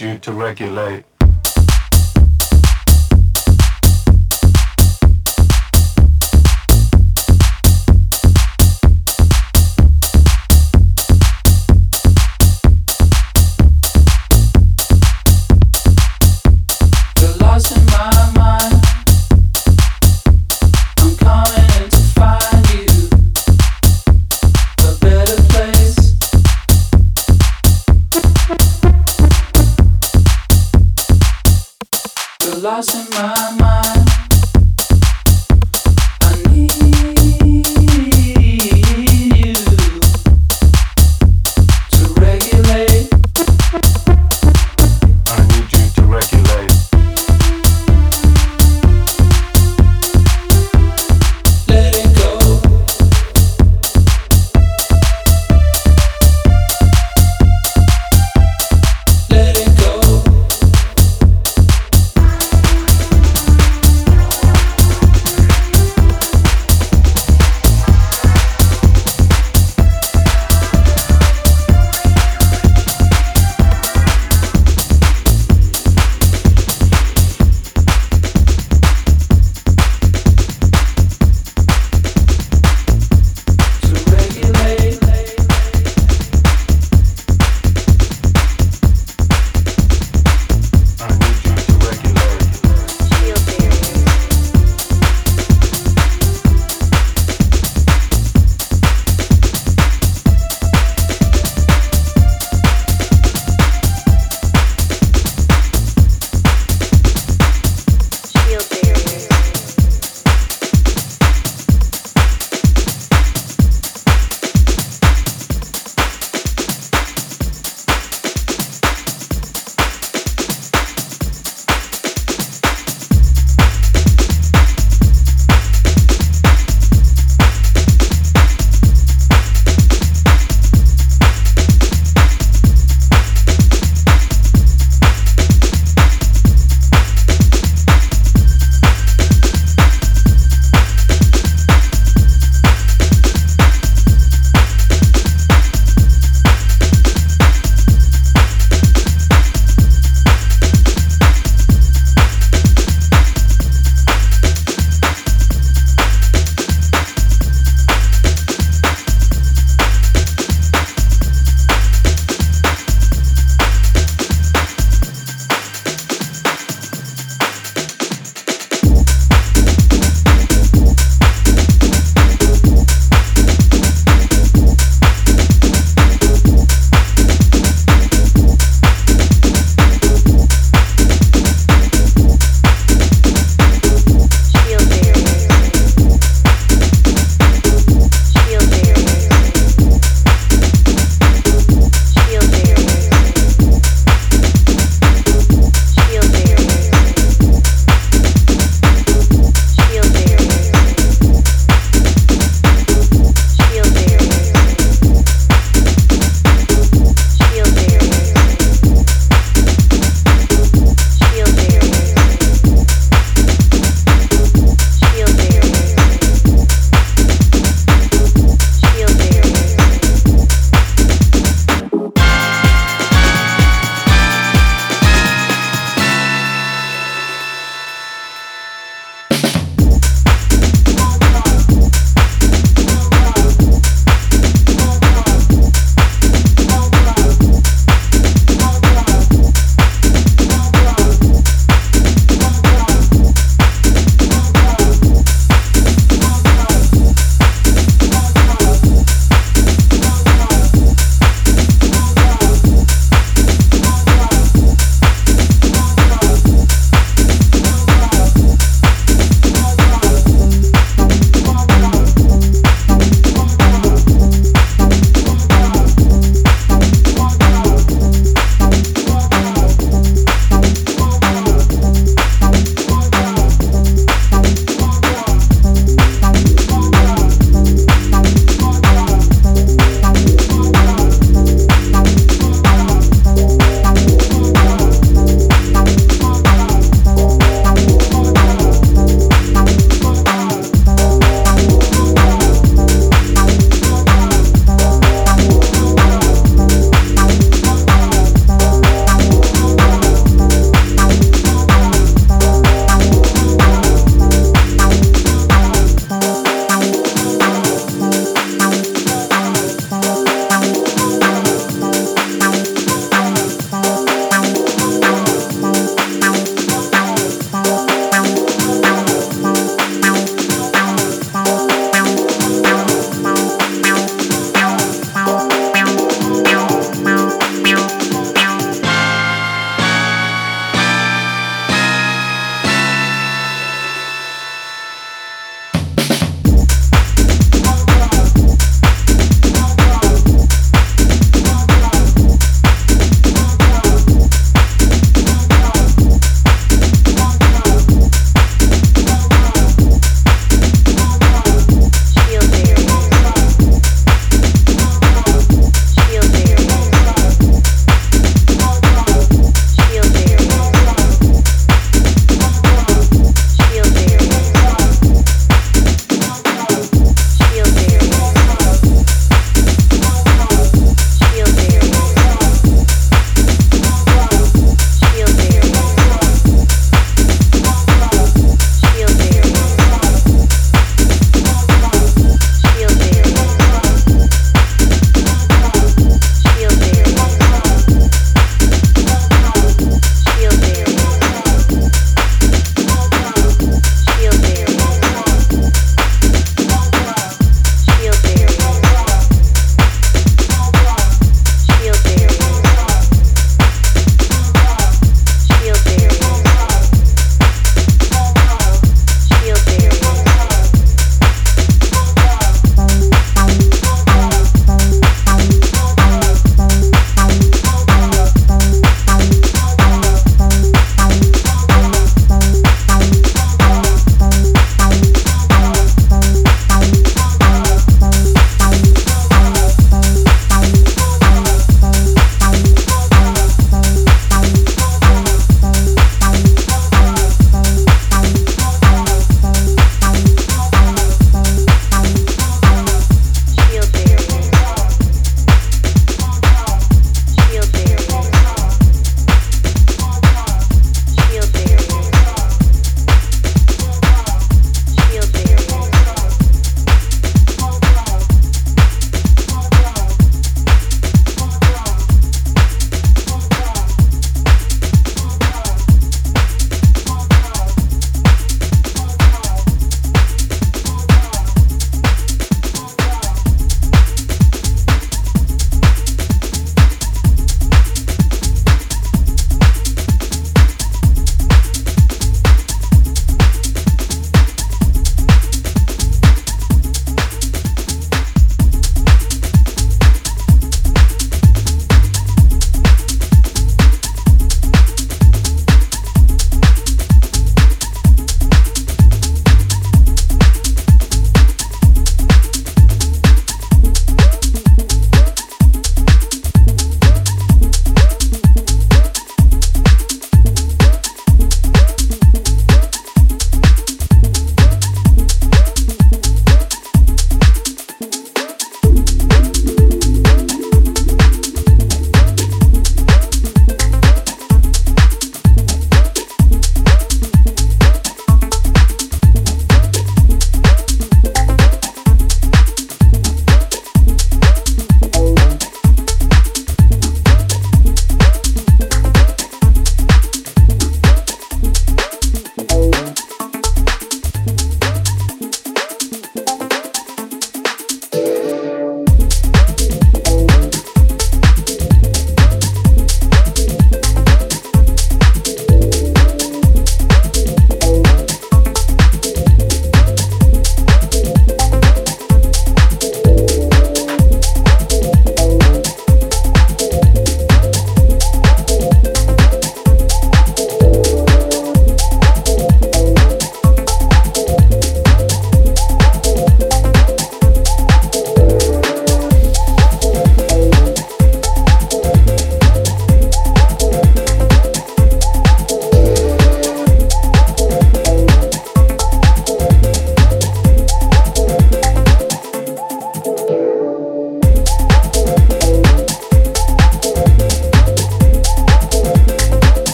you to regulate.